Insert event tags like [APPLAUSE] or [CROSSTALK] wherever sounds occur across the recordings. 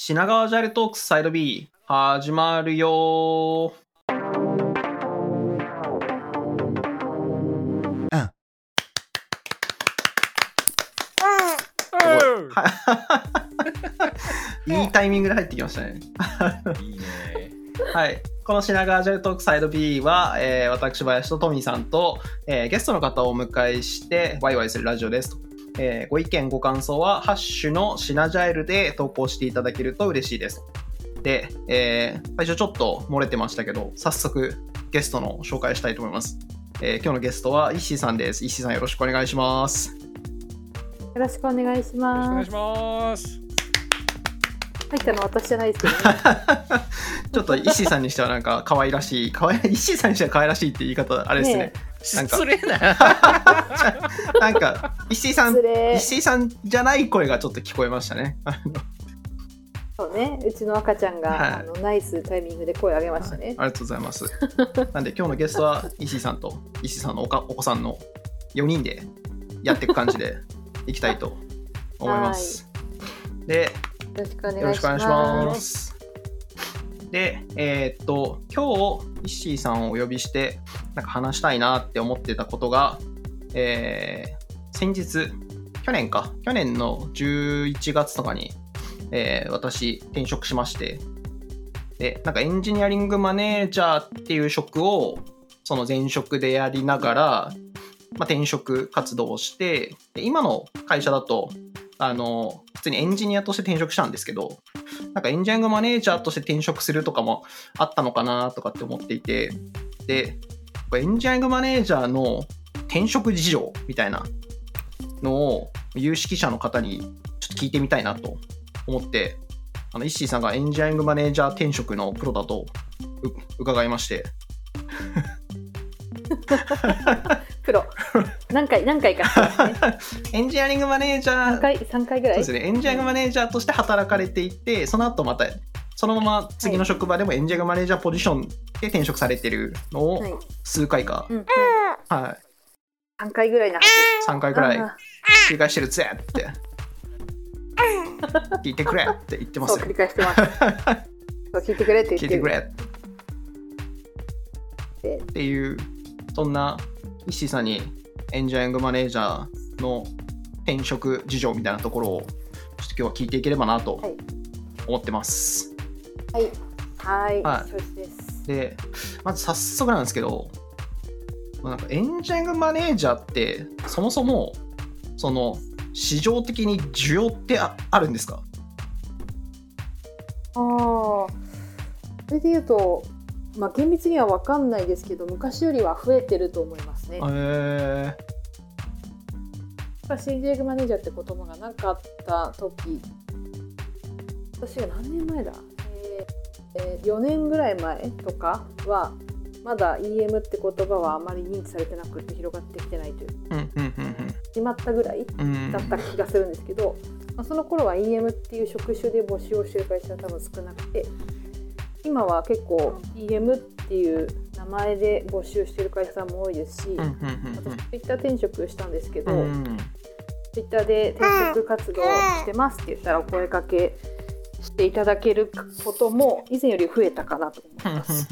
品川ジャイルトークスサイド B 始まるよいいタイミングで入ってきましたね。いいね。はい。この品川ジャイルトークサイド B は、えー、私、林とトミーさんと、えー、ゲストの方をお迎えして、ワイワイするラジオですと。えー、ご意見、ご感想は、ハッシュのシナジャイルで投稿していただけると嬉しいです。で、えー、最初ちょっと漏れてましたけど、早速ゲストの紹介したいと思います。えー、今日のゲストは石井さんです。石井さんよろしくお願いします。よろしくお願いします。お願いします。入ったの私じゃないですけど、ね、[LAUGHS] ちょっと石井さんにしてはなんか可愛らしい、可愛い石井さんにしては可愛らしいって言い方あれですね。ね失礼な。なんか [LAUGHS] 石井さん石井さんじゃない声がちょっと聞こえましたね。そうね、うちの赤ちゃんが、はい、あのナイスタイミングで声を上げましたね、はい、ありがとうございます。なんで今日のゲストは [LAUGHS] 石井さんと石井さんのおかお子さんの4人でやっていく感じでいきたいと思います。で、よろしくお願いします。で、えー、っと、今日、石井さんをお呼びして、なんか話したいなって思ってたことが、えー、先日、去年か、去年の11月とかに、えー、私、転職しまして、で、なんかエンジニアリングマネージャーっていう職を、その前職でやりながら、まあ、転職活動をして、で今の会社だと、あの、普通にエンジニアとして転職したんですけど、なんかエンジニアリングマネージャーとして転職するとかもあったのかなとかって思っていて、で、エンジニアリングマネージャーの転職事情みたいなのを有識者の方にちょっと聞いてみたいなと思って、あの、イッシーさんがエンジニアリングマネージャー転職のプロだと伺いまして。プロ。何回、何回か、ね、エンジニアリングマネージャー。3回、3回ぐらい？そうですね。エンジニアリングマネージャーとして働かれていて、その後また、そのまま次の職場でもエンジニアリングマネージャーポジションで転職されてるのを数回か。はい。うんはい、3回ぐらいな3回ぐらい繰り返してるぜって。聞いてくれって言ってます。繰り返してます。[LAUGHS] 聞いてくれって言って聞いてくれっていう、そんな石井さんにエンジニアリングマネージャーの転職事情みたいなところをちょっと今日は聞いていければなと思ってます。はい。はい。はい、ですで、まず早速なんですけど、なんかエンジニアリングマネージャーってそもそもその市場的に需要ってああるんですか？ああ、それで言うと、まあ、厳密には分かんないですけど昔よりは増えてると思いますね。へえー。シンジエグマネージャーって言葉がなかった時私が何年前だ、えーえー、4年ぐらい前とかはまだ EM って言葉はあまり認知されてなくて広がってきてないという,、決まったぐらいだった気がするんですけど、まあ、その頃は EM っていう職種で募集をしてる会社は多分少なくて今は結構 EM っていう名前で募集してる会社さんも多いですし、私 Twitter 転職したんですけど、うん、Twitter で転職活動してますって言ったらお声かけしていただけることも以前より増えたかなと思います。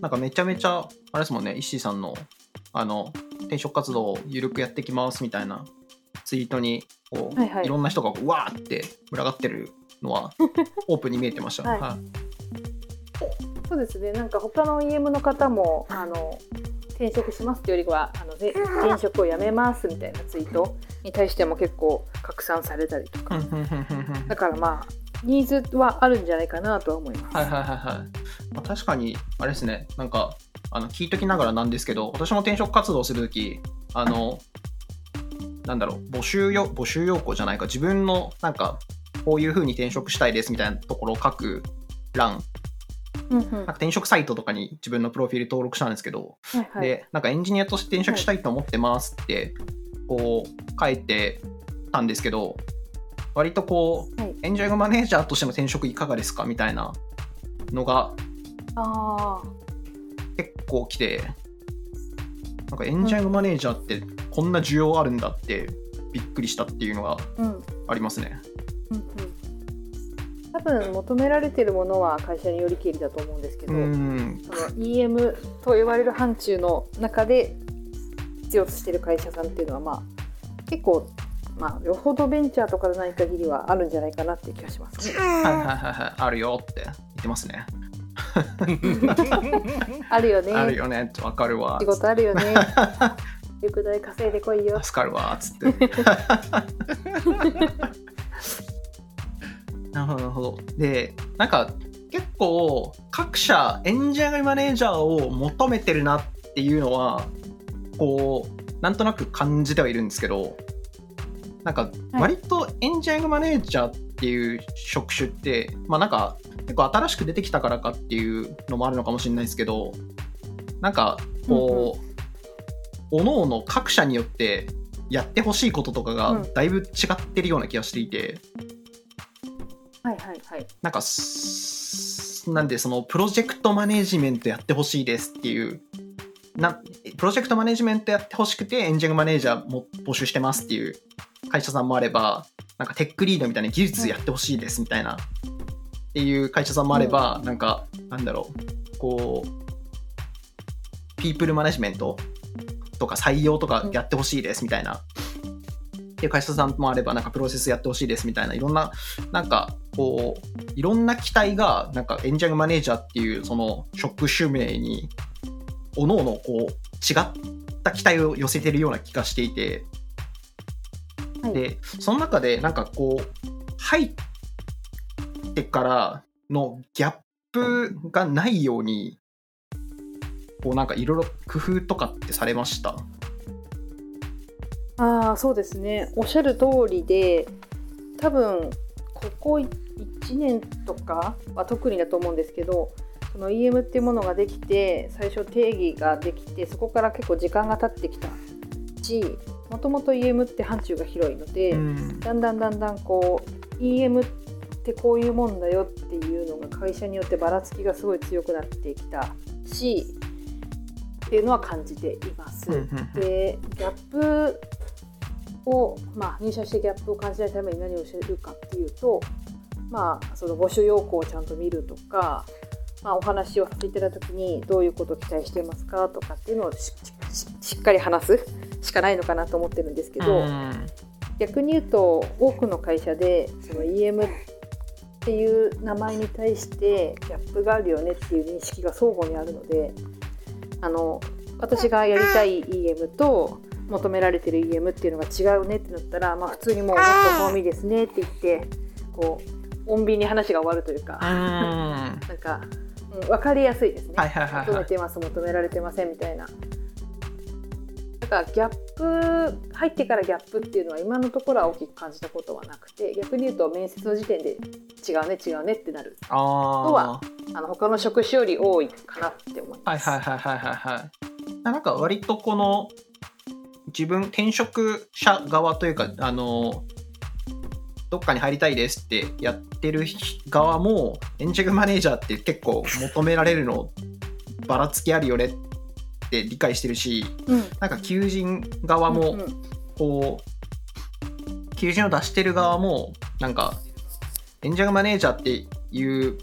なんかめちゃめちゃあれですもんね石井さんのあの転職活動を緩くやってきますみたいなツイートにこう、はいはい、いろんな人がわーって群がってるのは [LAUGHS] オープンに見えてました。はい、はい、そうですねなんか他の EM の方もあの転職しますっていうよりはあの転職をやめますみたいなツイートに対しても結構拡散されたりとか。だからまあニーズはあるんじゃないかなとは思います。はいはいはいはい。まあ、確かにあれですね。なんかあの聞いときながらなんですけど私も転職活動するときあのなんだろう募集よ募集要項じゃないか。自分のなんかこういうふうに転職したいですみたいなところを書く欄なんか転職サイトとかに自分のプロフィール登録したんですけど、はいはい、でなんかエンジニアとして転職したいと思ってますってこう書いてたんですけど割とこう、はい、エンジニアマネージャーとしての転職いかがですかみたいなのが結構来てなんかエンジニアマネージャーってこんな需要あるんだってびっくりしたっていうのがありますね。うん多分求められてるものは会社によりけりだと思うんですけど、うんその EM と呼ばれる範疇の中で必要としてる会社さんっていうのはまあ結構まあよほどベンチャーとかでない限りはあるんじゃないかなって気がしますね。はいはいはいはいあるよって言ってますね [LAUGHS] あるよね。あるよねわかるわ仕事あるよね。[LAUGHS] 宿題稼いでこいよ。助かるわつって [LAUGHS] なるほどなるほど。でなんか結構各社エンジニアリングマネージャーを求めてるなっていうのはこうなんとなく感じてはいるんですけどなんか割とエンジニアリングマネージャーっていう職種って、まあなんか結構新しく出てきたからかっていうのもあるのかもしれないですけどなんかこう、各々各社によってやってほしいこととかがうん。だいぶ違ってるような気がしていて、はいはいはい。なんかすなんでそのプロジェクトマネジメントやってほしいですっていうなプロジェクトマネジメントやってほしくてエンジニアリングマネージャーも募集してますっていう会社さんもあればなんかテックリードみたいな技術やってほしいですみたいなっていう会社さんもあれば、なんかなんだろうこうピープルマネジメントとか採用とかやってほしいですみたいな、っていう会社さんもあればなんかプロセスやってほしいですみたいないろんななんかこういろんな期待がなんかエンジニアリングマネージャーっていうその職種名におのおのこう違った期待を寄せてるような気がしていて。はい、でその中でなんかこう入ってからのギャップがないようにこうなんかいろいろ工夫とかってされました？ああそうですね。おっしゃる通りで多分ここ1年とかは特にだと思うんですけどその EM っていうものができて最初定義ができてそこから結構時間が経ってきたしもともと EM って範疇が広いので、うんだんだんだんだんこう EM ってこういうもんだよっていうのが会社によってばらつきがすごい強くなってきたしっていうのは感じています。でギャップを、まあ、入社してギャップを感じないために何をしてるかっていうと、まあ、その募集要項をちゃんと見るとか、まあ、お話をさせていただいた時にどういうことを期待していますかとかっていうのをしししっかり話すしかないのかなと思ってるんですけど。うん逆に言うと多くの会社でその EM っていう名前に対してギャップがあるよねっていう認識が相互にあるのであの私がやりたい EM と求められてる EM っていうのが違うねってなったら、まあ、普通にもう「もっとフォーミーですね」って言ってこう穏便に話が終わるというか、うん。[LAUGHS] なんか、うん、分かりやすいですね。はいはいはいはい。求めてます求められてませんみたいな。だからギャップ入ってからギャップっていうのは今のところは大きく感じたことはなくて逆に言うと面接の時点で違うね違うねってなる。あはあの他の職種より多いかなって思いあはいます。はいはいはいはいはい。なんか割とこの自分転職者側というかあのどっかに入りたいですってやってる側もエンジェルマネージャーって結構求められるのばらつきあるよねって理解してるしうん。なんか求人側もうんうん。こう求人を出してる側もなんかエンジェルマネージャーっていう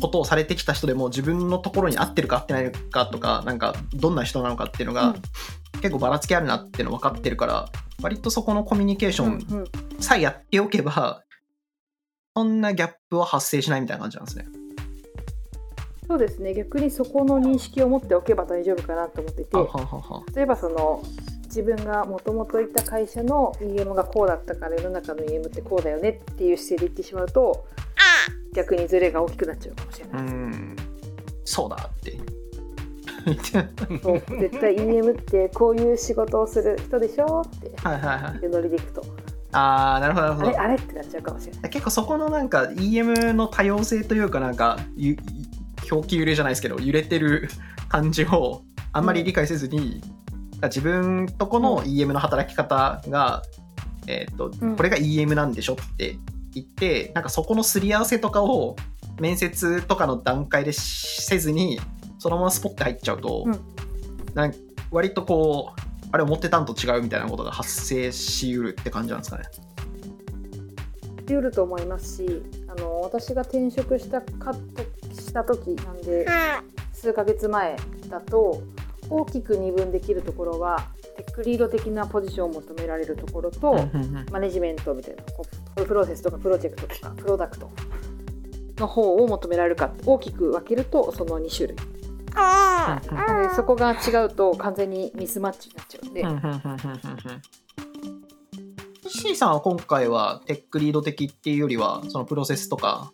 ことをされてきた人でも自分のところに合ってるか合ってないかとかなんかどんな人なのかっていうのが、うん結構ばらつきあるなっていうの分かってるから割とそこのコミュニケーションさえやっておけばそんなギャップは発生しないみたいな感じなんですね。そうですね。逆にそこの認識を持っておけば大丈夫かなと思っててはははは例えばその自分がもともといた会社の EM がこうだったから世の中の EM ってこうだよねっていう姿勢で言ってしまうと逆にズレが大きくなっちゃうかもしれうない。ん。そうだって [LAUGHS] 絶対 EM ってこういう仕事をする人でしょってノリでいくと。ああなるほどなるほど。あれ？あれ？ってなっちゃうかもしれない。結構そこのなんか EM の多様性というかなんかゆ表記揺れじゃないですけど揺れてる感じをあんまり理解せずに、自分とこの EM の働き方が、えーとうん。これが EM なんでしょって言ってなんかそこのすり合わせとかを面接とかの段階でしせずにそのままスポッて入っちゃうと、うん。なんか割とこうあれ思ってたんと違うみたいなことが発生しうるって感じなんですかね。り得ると思いますしあの私が転職したかとした時なんで数ヶ月前だと大きく二分できるところはテックリード的なポジションを求められるところと、マネジメントみたいなこうプロセスとかプロジェクトとかプロダクトの方を求められるか大きく分けるとその2種類でそこが違うと完全にミスマッチになっちゃうんで、石井さんは今回はテックリード的っていうよりはそのプロセスとか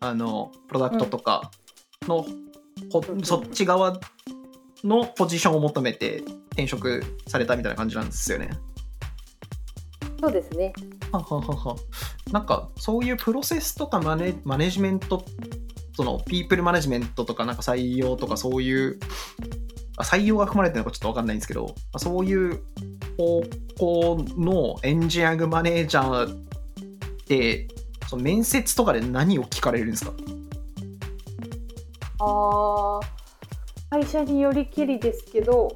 あのプロダクトとかの、ほうんそっち側のポジションを求めて転職されたみたいな感じなんですよね。そうですね。はははは。なんかそういうプロセスとかマネマネジメントそのピープルマネジメントとかなんか採用とかそういうあ採用が含まれてるのかちょっと分かんないんですけどまあそういう方向のエンジニアリングマネージャーってその面接とかで何を聞かれるんですか？あー会社によりきりですけど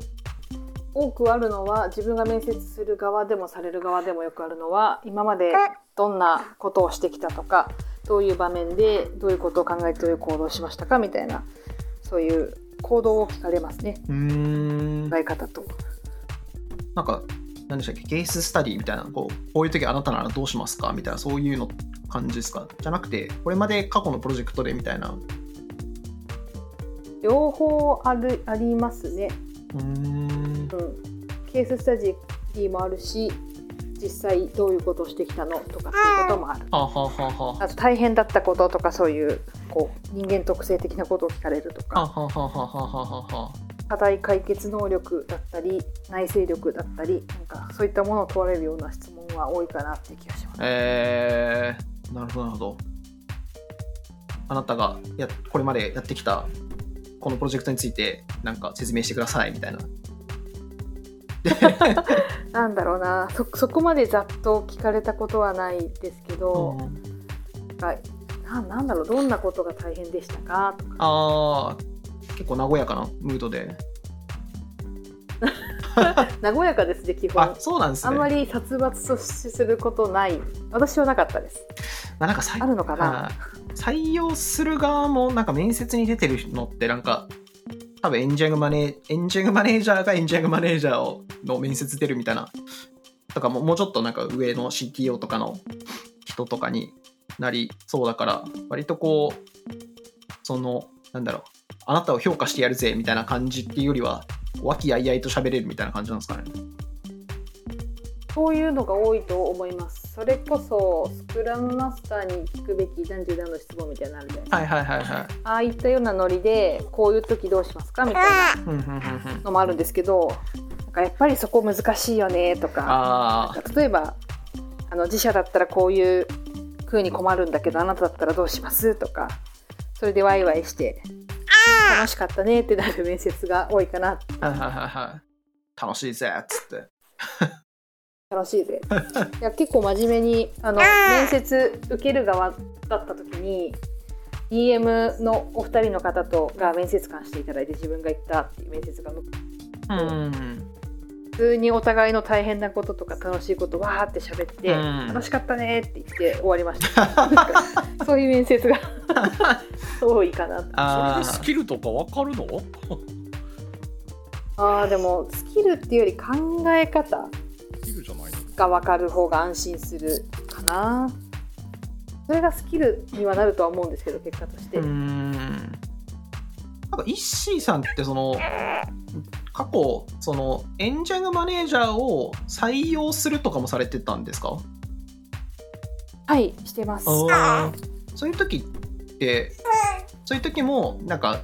多くあるのは自分が面接する側でもされる側でもよくあるのは今までどんなことをしてきたとかどういう場面でどういうことを考えてどういう行動をしましたかみたいなそういう行動を聞かれますね。うーん。考え方と。なんか何でしたっけ？ケーススタディみたいなこうこういう時あなたならどうしますか？みたいなそういうの感じですか？じゃなくてこれまで過去のプロジェクトでみたいな。両方あるありますね、うーん。うん、ケーススタディもあるし実際どういうことをしてきたのとかそういうこともある。はあ、はあはあはあ。あと大変だったこととかそういうこう人間特性的なことを聞かれるとか。課題解決能力だったり内省力だったりなんかそういったものを問われるような質問は多いかなっていう気がします。えー、なるほどなるほど。あなたがやこれまでやってきたこのプロジェクトについてなんか説明してくださいみたいな [LAUGHS] なんだろうな。そそこまでざっと聞かれたことはないですけど、はいななんだろうどんなことが大変でしたか？とか。あー結構和やかなムードで。[LAUGHS] 和やかですね基あ本。そうなんですね。あんまり殺伐とすることない。私はなかったです。まあなんかあるのかな？はい。採用する側もなんか面接に出てるのってなんか多分エンジニアグマネーエンジニアリングマネージャーがエンジニアリングマネージャーをの面接出るみたいな。とかももうちょっとなんか上の CTO とかの人とかになりそうだから割とこうそのなんだろうあなたを評価してやるぜみたいな感じっていうよりは和気あいあいと喋れるみたいな感じなんですかね。そういうのが多いと思います。それこそスクラムマスターに聞くべき男女男の質問みたいなのあるじゃないですか。はいはいはいはい。ああいったようなノリでこういう時どうしますかみたいなのもあるんですけど、なんかやっぱりそこ難しいよねとか、あ例えばあの自社だったらこういう風に困るんだけどあなただったらどうします？とか、それでワイワイして楽しかったねってなる面接が多いかな。楽しいぜっつって楽しいぜ。いや結構真面目にあの面接受ける側だった時に DM のお二人の方とが面接官していただいて自分が行ったっていう面接がうん。普通にお互いの大変なこととか楽しいことわーって喋って、うん。楽しかったねって言って終わりました。[LAUGHS] そういう面接が [LAUGHS] 多いかなそれあでスキルとかわかるの？[LAUGHS] あーでもスキルっていうより考え方が分かる方が安心するかな。それがスキルにはなるとは思うんですけど結果として、うーん。なんかイッシーさんってその過去そのエンジニアマネージャーを採用するとかもされてたんですか？はいしてます。そういう時ってそういう時もなんか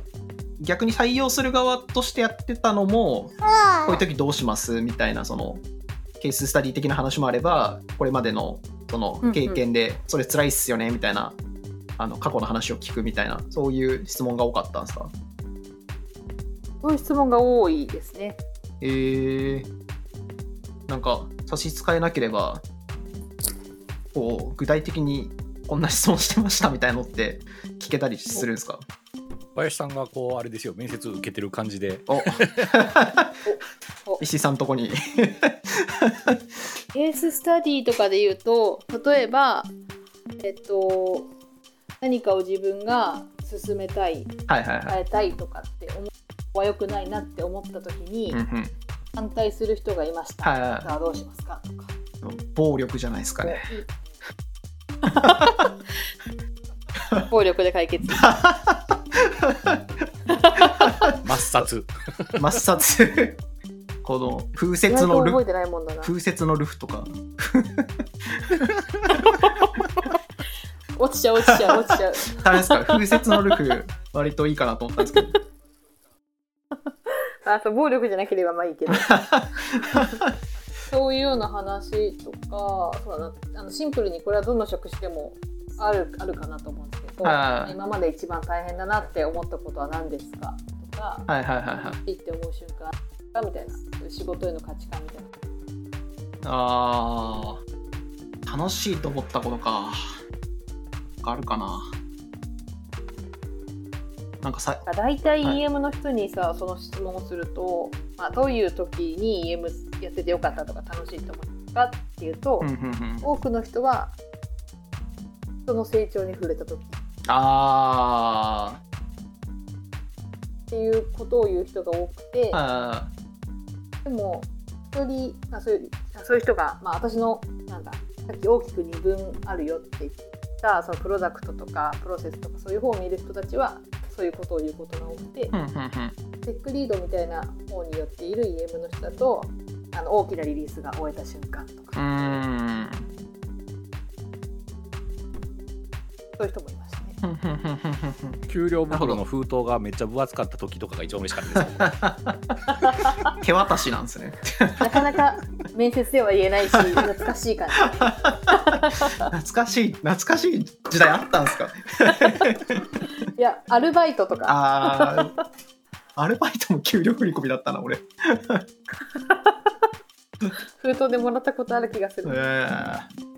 逆に採用する側としてやってたのもこういう時どうします？みたいなそのケーススタディ的な話もあればこれまでのその経験でそれ辛いっすよねみたいなあの過去の話を聞くみたいなそういう質問が多かったんですか？そういう質問が多いですね。えー、なんか差し支えなければこう具体的にこんな質問してましたみたいなのって聞けたりするんですか？林さんがこうあれですよ面接受けてる感じで。[LAUGHS] 石井さんとこに。[LAUGHS] ケーススタディとかで言うと例えばえっと何かを自分が進めたいはいはいはい。変えたいとかって思うは良くないなって思った時にうんうん。反対する人がいました、はいはいさあどうしますか？とか。暴力じゃないですかね。[LAUGHS] 暴力で解決抹殺。抹殺。この風意雪のル風雪のルフとか。落ちちゃう落ちちゃう落ちちゃう。ダメですか？風雪のルフ、割といいかなと思ったんですけど。あそう暴力じゃなければまあいいけど。[LAUGHS] そういうような話とかそうだな。あのシンプルにこれはどの職種でもあるあるかなと思うんですけどはい今まで一番大変だなって思ったことは何ですか？とかはいはいはいはい。いいって思う瞬間かみたいな仕事への価値観みたいなあー、楽しいと思ったことか。あるかな。なんかさ、大体はい EM の人にさ、その質問をすると、まあ、どういう時に EM やっててよかったとか楽しいと思ったかっていうと、うんうんうん。多くの人は人の成長に触れた時。っあていうことを言う人が多くて。でも一人あそういうあそういう人が、まあ、私のなんださっき大きく二分あるよって言ったそのプロダクトとかプロセスとかそういう方を見る人たちはそういうことを言うことが多くて、ー、うんうんうん。テックリードみたいな方によっている EM の人だとあの大きなリリースが終えた瞬間とうか、そういう人もいましたね。給料袋の封筒がめっちゃ分厚かった時とかが一番嬉しかったです手渡しなんですね。なかなか面接では言えないし懐かしい感じ。懐かしい、懐かしい時代あったんですか？いやアルバイトとかアルバイトも給料振り込みだったな、俺。封筒でもらったことある気がすえる。ー、そっ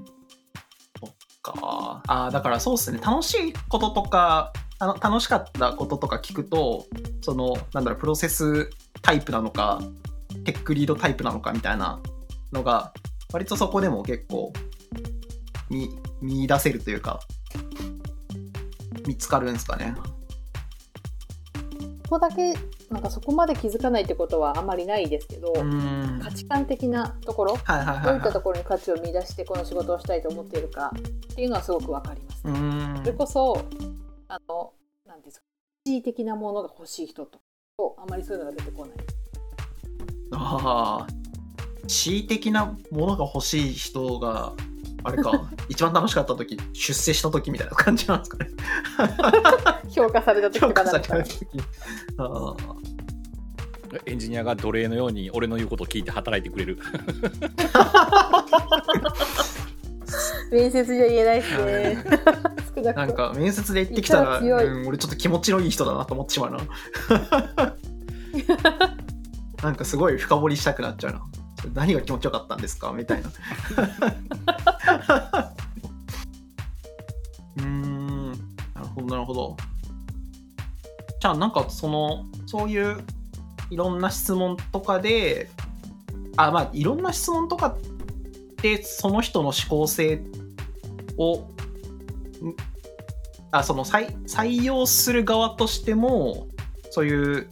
か。あーだからそうっすね。楽しいこととか、あの楽しかったこととか聞くと、その、なんだろう、プロセスタイプなのか、テックリードタイプなのかみたいなのが、割とそこでも結構見、見出せるというか、見つかるんですかね。ここだけなんかそこまで気づかないってことはあんまりないですけど。価値観的なところはいはいはい、どういったはい。ところに価値を見出してこの仕事をしたいと思っているかっていうのはすごくわかります。うーんそれこそあのなんていうんですか一時的なものが欲しい人とあまりそういうのが出てこない。ああ、恣意的なものが欲しい人が、あれか、一番楽しかった時、出世した時みたいな感じなんですかね。評価された時評とか価なのかなされた時。あーエンジニアが奴隷のように俺の言うことを聞いて働いてくれる面接じゃ言えないですね。少ななんくともか面接で行ってきたら、言ったら強いうん、俺ちょっと気持ちのいい人だなと思ってしまうな。[LAUGHS] なんかすごい深掘りしたくなっちゃうな。何が気持ちよかったんですか？みたいな。[LAUGHS] うーん、なるほど、なるほど。じゃあ、なんかその、そういういろんな質問とかで、あ、まあ、いろんな質問とかって、その人の思考性を、あその採採用する側としても、そういう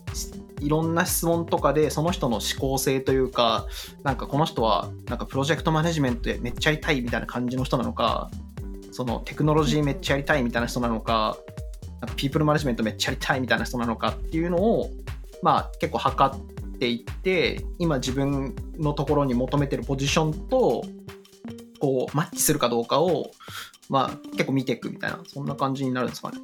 いろんな質問とかでその人の思考性というか、なんかこの人はなんかプロジェクトマネジメントでめっちゃやりたいみたいな感じの人なのか、そのテクノロジーめっちゃやりたいみたいな人なのか、なんかピープルマネジメントめっちゃやりたいみたいな人なのかっていうのを、まあ結構測っていって、今自分のところに求めてるポジションと、こうマッチするかどうかを、まあ結構見ていくみたいな、そんな感じになるんですかね。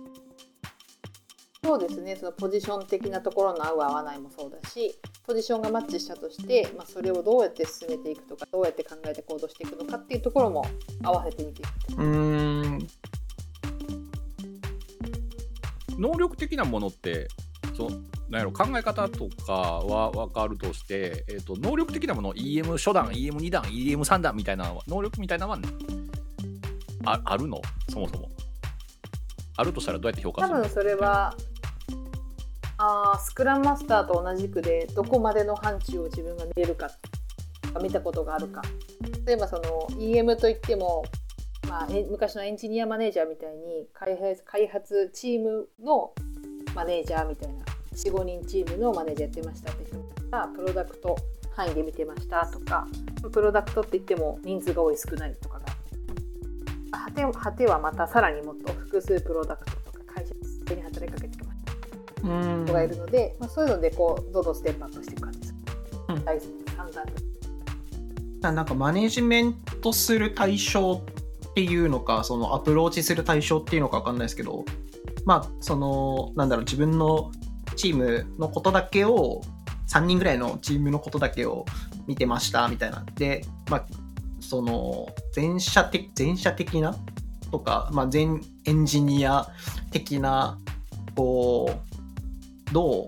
そうですね。そのポジション的なところの合う合わないもそうだしポジションがマッチしたとして、まあ、それをどうやって進めていくとかどうやって考えて行動していくのかっていうところも合わせてみていく。うーん、能力的なものってそなんやろ考え方とかは分かるとして、えー、と能力的なもの EM 初段 EM2 段 EM3 段みたいな能力みたいなのはああるの？そもそも。あるとしたらどうやって評価するの？多分それはあスクラムマスターと同じくでどこまでの範疇を自分が見れるか見たことがあるか。例えばその EM といってもまあ、昔のエンジニアマネージャーみたいに開発開発チームのマネージャーみたいな45人チームのマネージャーやってましたって人がプロダクト範囲で見てましたとかプロダクトって言っても人数が多い少ないとかが。果て果てはまたさらにもっと複数プロダクトとか会社に働きかけて人がいるので、まあ、そういうのでこうどんどんステップアップしていく感じです。うん。第3弾なんかマネジメントする対象っていうのかそのアプローチする対象っていうのか分かんないですけどまあそのなんだろう自分のチームのことだけを3人ぐらいのチームのことだけを見てましたみたいな。でまあその全社的全社的なとか、まあ、全エンジニア的なこうどう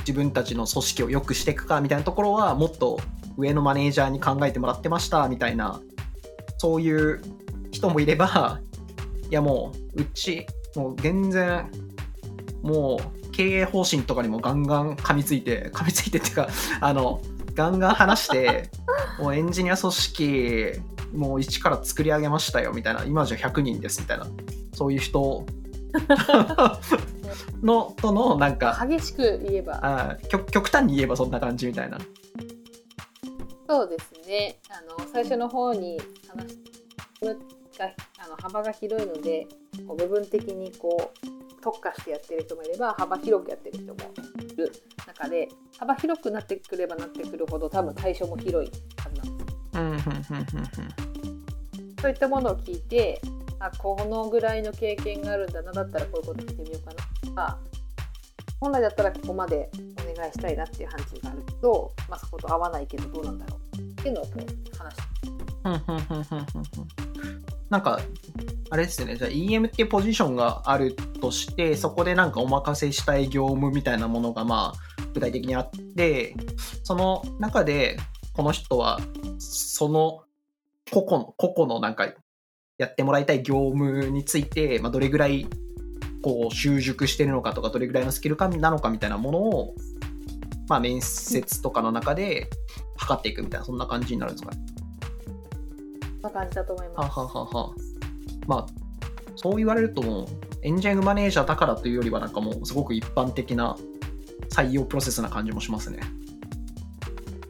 自分たちの組織を良くしていくかみたいなところはもっと上のマネージャーに考えてもらってましたみたいなそういう人もいれば [LAUGHS] いやもううちもう全然もう経営方針とかにもガンガン噛みついて噛みついてっていうか [LAUGHS] あのガンガン話して [LAUGHS] もうエンジニア組織もう一から作り上げましたよみたいな今じゃ100人ですみたいなそういう人 [LAUGHS] のとのなんか激しく言えば。あー極極端に言えばそんな感じみたいな。そうですね。あの最初の方に話があの幅が広いのでこう部分的にこう特化してやってる人もいれば幅広くやってる人もいる。中で幅広くなってくればなってくるほど多分対象も広いはずなんです。そういったものを聞いてあこのぐらいの経験があるんだなだったらこういうことしてみようかな。とか本来だったらここまでお願いしたいなっていう範疇があると、まあ、そこと合わないけどどうなんだろうっていうのをこう話して。うんうんうんうんうんうんなんかあれですよね。じゃあ EM っていうポジションがあるとしてそこでなんかお任せしたい業務みたいなものがまあ具体的にあってその中でこの人はその個々の個々のなんかやってもらいたい業務について、まあ、どれぐらいこう習熟してるのかとかどれぐらいのスキル感なのかみたいなものを、まあ、面接とかの中で測っていくみたいなそんな感じになるんですかね？そんな感じだと思いはます。あはあはあはあまあそう言われるともうエンジニアリングマネージャーだからというよりはなんかもうすごく一般的な採用プロセスな感じもしますね。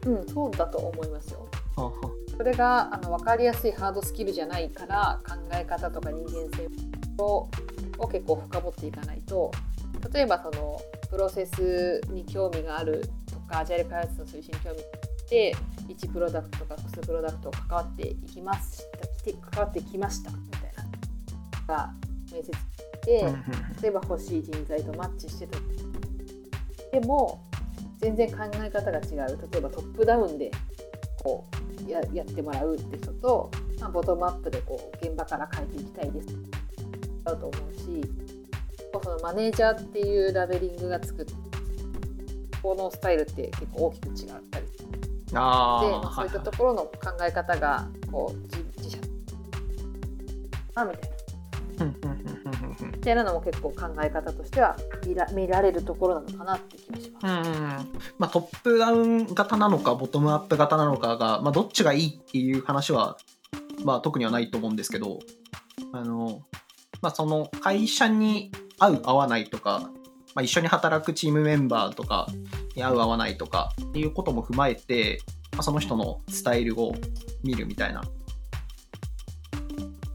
うん、そうだと思いますよ。はあはそれがあの分かりやすいハードスキルじゃないから考え方とか人間性をを結構深掘っていかないと例えばそのプロセスに興味があるとかアジャイル開発の推進に興味があって1プロダクトとか複数プロダクト関わっていきます関わってきましたみたいなが面接で、例えば欲しい人材とマッチしてた。でも全然考え方が違う。例えばトップダウンでこうややってもらうって人と、まあ、ボトムアップでこう現場から変えていきたいです。だと思うしそのマネージャーっていうラベリングがつくこのスタイルって結構大きく違ったり。あで、あまあ、そういったはところの考え方がこう自自社。あみたいな。みたいなのも結構考え方としては見ら見られるところなのかなって気がします。うんうんまあ、トップダウン型なのかボトムアップ型なのかが、まあ、どっちがいいっていう話は、まあ、特にはないと思うんですけどあの、まあ、その会社に合う合わないとか、まあ、一緒に働くチームメンバーとかに合う合わないとかっていうことも踏まえて、まあ、その人のスタイルを見るみたいな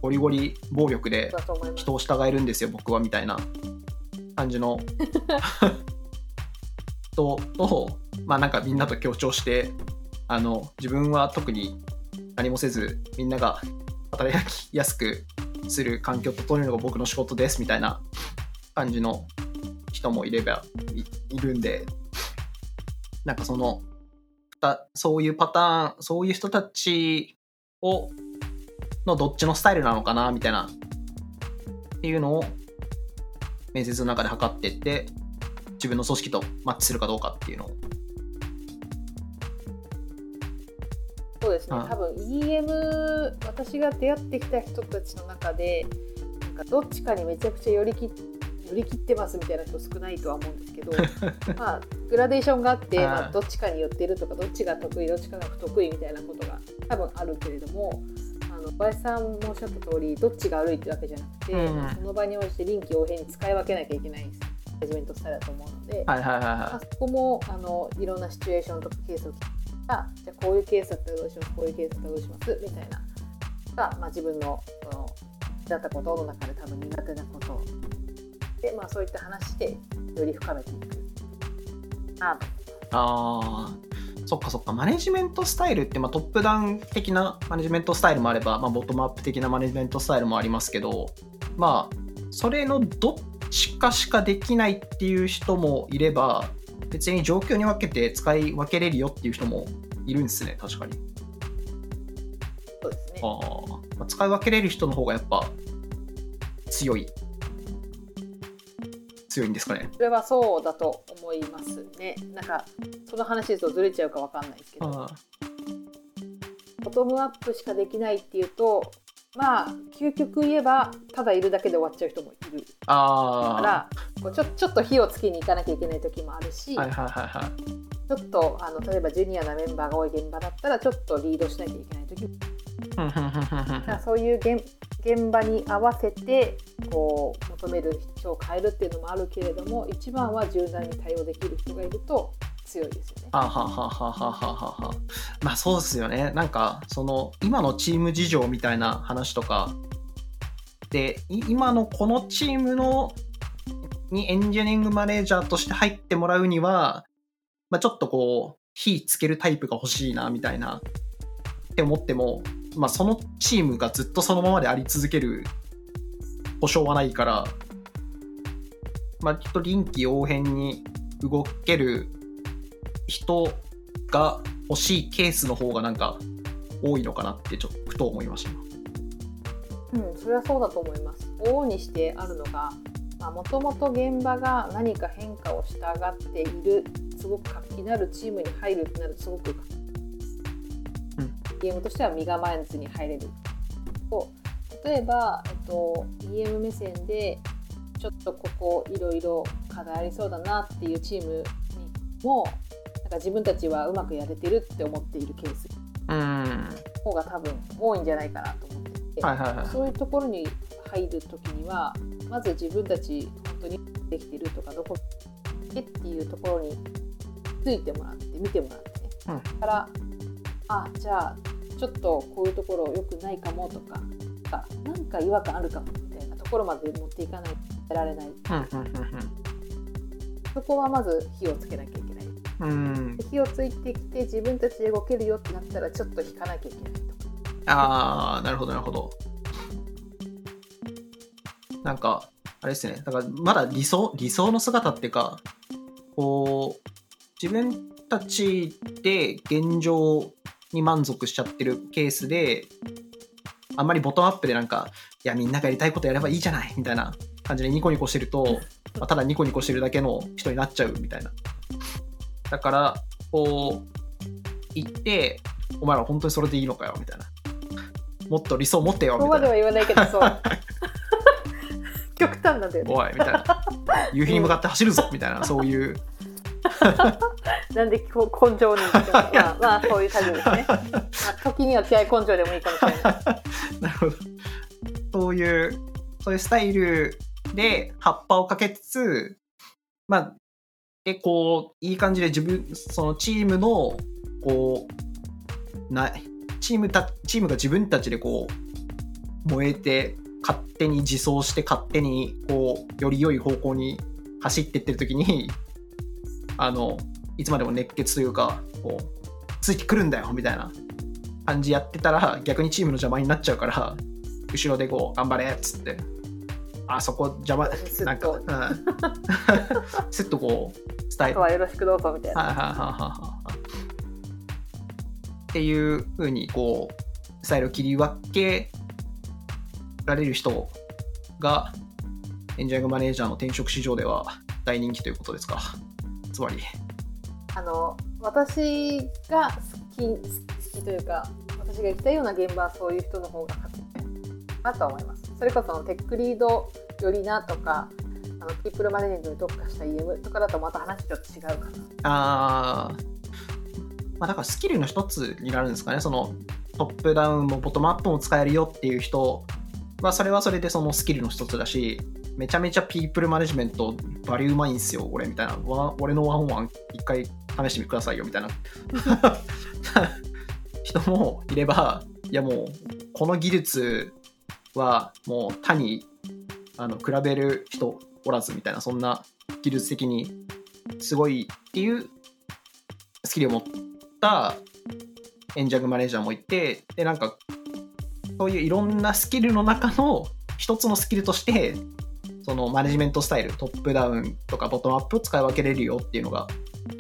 ゴリゴリ暴力で。人を従えるんですよ僕はみたいな感じの [LAUGHS] ととまあなんかみんなと協調してあの自分は特に何もせずみんなが働きやすくする環境を整えるのが僕の仕事ですみたいな感じの人もいればいいるんでなんかそのたそういうパターンそういう人たちをのどっちのスタイルなのかなみたいなっていうのを面接の中で測っていって自分の組織とマッチするかどうかっていうのを。そうですね。はい多分 EM 私が出会ってきた人たちの中でなんかどっちかにめちゃくちゃ寄り切っ寄り切ってますみたいな人少ないとは思うんですけど [LAUGHS] まあグラデーションがあってはいまあ、どっちかに寄ってるとかどっちが得意どっちかが不得意みたいなことが多分あるけれどもあの林さんもおっしゃった通りどっちが悪いってわけじゃなくて、うんその場に応じて臨機応変に使い分けなきゃいけないマネジメントスタイルだと思うので、はいはいはいまはあそこもあのいろんなシチュエーションとかケースを聞いたじゃあこういうケースだったらどうしますこういうケースだったらどうしますみたいな。が、まあ、自分のそのだったことの中で多分苦手なことで、まあ、そういった話でより深めていく。なとあ、そっかそっか。マネジメントスタイルって、まあ、トップダウン的なマネジメントスタイルもあれば、まあ、ボトムアップ的なマネジメントスタイルもありますけど、まあ、それのどっちかしかできないっていう人もいれば、別に状況に分けて使い分けれるよっていう人もいるんですね、確かに。そうですね。あーまあ使い分けれる人の方がやっぱ強い。強いんですかね。それはそうだと思いますね。なんかその話ですとずれちゃうかわかんないですけど、あボトムアップしかできないっていうと、まあ究極言えばただいるだけで終わっちゃう人もいるあから、こうちょちょっと火をつけに行かなきゃいけない時もあるし、ー。はいはいはいはい。ちょっとあの例えばジュニアなメンバーが多い現場だったらちょっとリードしなきゃいけない時もそういう現現場に合わせてこう求める人を変えるっていうのもあるけれども一番は柔軟に対応できる人がいると強いですよね。はあはあはあはあはあはあはあまあそうですよね。なんかその今のチーム事情みたいな話とかでい今のこのチームのにエンジニアリングマネージャーとして入ってもらうには、まあ、ちょっとこう火つけるタイプが欲しいなみたいなって思っても、まあ、そのチームがずっとそのままであり続ける保証はないから、まあ、ちょっと臨機応変に動ける人が欲しいケースの方がなんか多いのかなってちょっとふと思いました。うん、それはそうだと思います。往々にしてあるのがもともと現場が何か変化を従っているすごく活気のあるチームに入るってなるとすごく、ゲームとしては身構えずに入れる。と例えば、えっと、EM 目線でちょっとここいろいろ課題ありそうだなっていうチームにもなんか自分たちはうまくやれてるって思っているケースうん。方が多分多いんじゃないかなと思っていて。はいはいはい。そういうところに入る時にはまず自分たち本当にできてるとかどこでっていうところについてもらって見てもらってね、うんだからあじゃあちょっとこういうところ良くないかもとかあなんか違和感あるかもみたいなところまで持っていかないとやられないそこはまず火をつけなきゃいけないうん。火をついてきて自分たちで動けるよってなったらちょっと引かなきゃいけないとかああ、なるほどなるほど。なんか、あれですね。だからまだ理想、理想の姿っていうか、こう、自分たちで現状に満足しちゃってるケースで、あんまりボトムアップでなんか、いや、みんながやりたいことやればいいじゃないみたいな感じでニコニコしてると、まあ、ただニコニコしてるだけの人になっちゃうみたいな。だから、こう、言って、お前ら本当にそれでいいのかよみたいな。もっと理想持ってよそこまでみたいな。は言わないけどそう [LAUGHS] 極端なんだよねおいみたいな。夕日に向かって走るぞみたいな、そういう。[LAUGHS] なんでこう根性にまあまあそういう作業ですね。まあ、時には気合根性でもいいかもしれない。[LAUGHS] なるほど。そういう、そういうスタイルで葉っぱをかけつつ、まあ、で、こう、いい感じで自分、そのチームの、こう、な、チームた、チームが自分たちでこう、燃えて、勝手に自走して、勝手に、こう、より良い方向に走っていってる時に、あの、いつまでも熱血というか、こう、ついてくるんだよ、みたいな感じやってたら逆にチームの邪魔になっちゃうから後ろでこう頑張れっつって。あそこ邪魔なんか、うん、[LAUGHS] スッとこうスタイルあとはよろしくどうぞみたいな。はっていう風にこうスタイルを切り分けられる人がエンジニアリングマネージャーの転職市場では大人気ということですかつまりあの私が好き好きというか私が行きたいような現場はそういう人の方が勝つなとは思います。それこそテックリードよりなとかあのピープルマネジメントに特化した EM とかだとまた話ちょっと違うかな。あーまあだからスキルの一つになるんですかねそのトップダウンもボトムアップも使えるよっていう人はそれはそれでそのスキルの一つだしめちゃめちゃピープルマネジメントバリうまいんすよ俺みたいな。わ俺のワンオンワン一回試してみてくださいよみたいな。[LAUGHS] 人もいればいやもうこの技術はもう他にあの比べる人おらずみたいなそんな技術的にすごいっていうスキルを持ったエンジャグマネージャーもいてでなんかそういういろんなスキルの中の一つのスキルとしてそのマネジメントスタイルトップダウンとかボトムアップを使い分けれるよっていうのが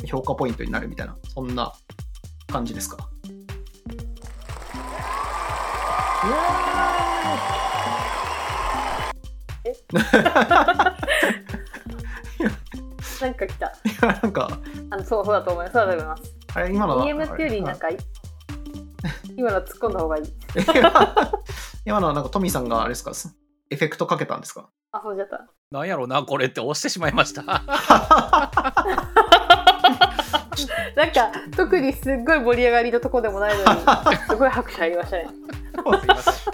評価ポイントになるみたいなそんな感じですか。[LAUGHS] なんか来た。いやなんかあのそうそうだと思います。そうだと思いますあれ今のは EM っていうよりなんか今の突っ込んだ方がいい。[LAUGHS] 今のはなんかトミーさんがあれですか？エフェクトかけたんですか？あそうじゃった。なんやろなこれって押してしまいました。なんか特にすっごい盛り上がりのとこでもないのにすごい拍手入りましたね。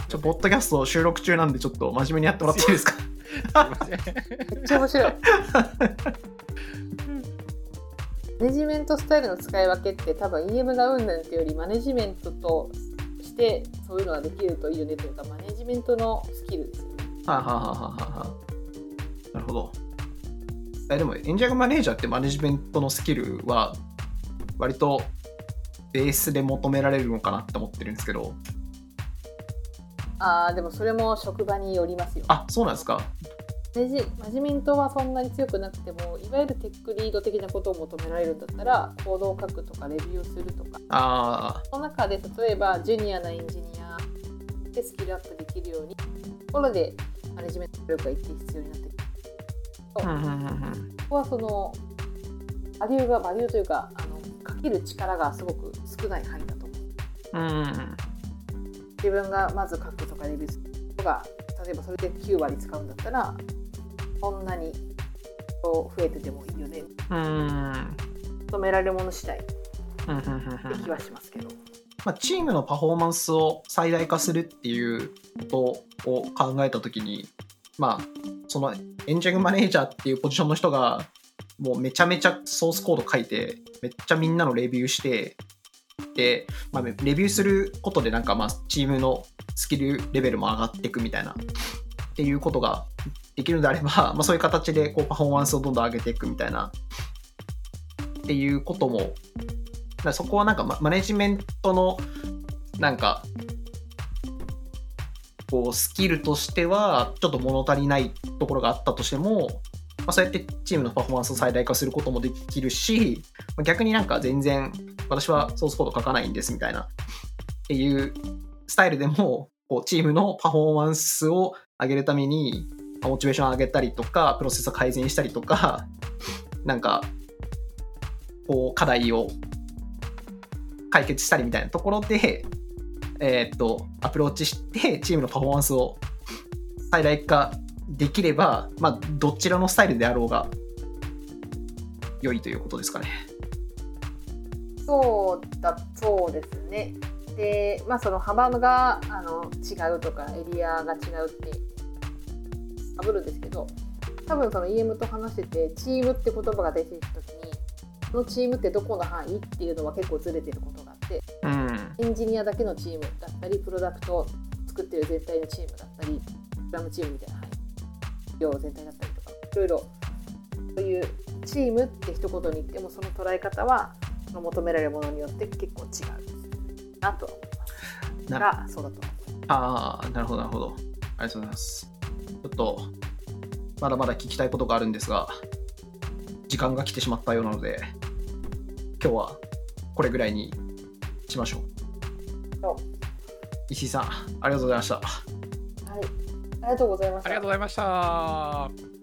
ちょポッドキャスト収録中なんでちょっと真面目にやってもらっていいですか？いません。めっちゃ面白い。マネジメントスタイルの使い分けって多分 EM がうんぬんっていうよりマネジメントとしてそういうのができるといいよねというかマネジメントのスキルですはあ、はあはあはあは。あ、なるほど。えでも、エンジニアマネージャーってマネジメントのスキルは、割とベースで求められるのかなって思ってるんですけど、あーでもそれも職場によりますよ。あそうなんですか。マネジマネジメントはそんなに強くなくてもいわゆるテックリード的なことを求められるんだったらコードを書くとかレビューをするとか。あその中で例えばジュニアなエンジニアでスキルアップできるようにところでマネジメント力が一定必要になってくる。あ、うんうんうんうんここはそのバリューがバリューというかあのかける力がすごく少ない範囲だと思う。うん。自分がまず書くとかレビューすることが例えばそれで9割使うんだったらそんなに増えててもいいよねうん。求められるもの次第って気はしますけどまあ、チームのパフォーマンスを最大化するっていうことを考えたときに、まあ、そのエンジニアマネージャーっていうポジションの人が、もうめちゃめちゃソースコード書いて、めっちゃみんなのレビューして、で、まあ、レビューすることでなんかまあチームのスキルレベルも上がっていくみたいな、っていうことができるのであれば、[LAUGHS] まあ、そういう形でこうパフォーマンスをどんどん上げていくみたいな、っていうこともだそこはなんかマネジメントのなんかこうスキルとしてはちょっと物足りないところがあったとしても、まあ、そうやってチームのパフォーマンスを最大化することもできるし逆になんか全然私はソースコード書かないんですみたいなっていうスタイルでもこうチームのパフォーマンスを上げるためにモチベーションを上げたりとかプロセスを改善したりとかなんかこう課題を解決したりみたいなところで、えっと、アプローチして、チームのパフォーマンスを最大化できれば、まあ、どちらのスタイルであろうが、良いということですかね。そうだそうですねでまあその幅があの違うとかエリアが違うってかぶるんですけど多分その EM と話しててチームって言葉が出てきた時にのチームってどこの範囲っていうのは結構ずれてることがあってうん。エンジニアだけのチームだったりプロダクトを作ってる全体のチームだったりプラムチームみたいな範囲量全体だったりとかいろいろそういうチームって一言に言ってもその捉え方はその求められるものによって結構違うなとは思いますながそうだと思いますああ、なるほど、なるほど。ありがとうございます。ちょっと、まだまだ聞きたいことがあるんですが、時間が来てしまったようなので、今日はこれぐらいにしましょう。石井さん、ありがとうございました。はいありがとうございましたありがとうございました。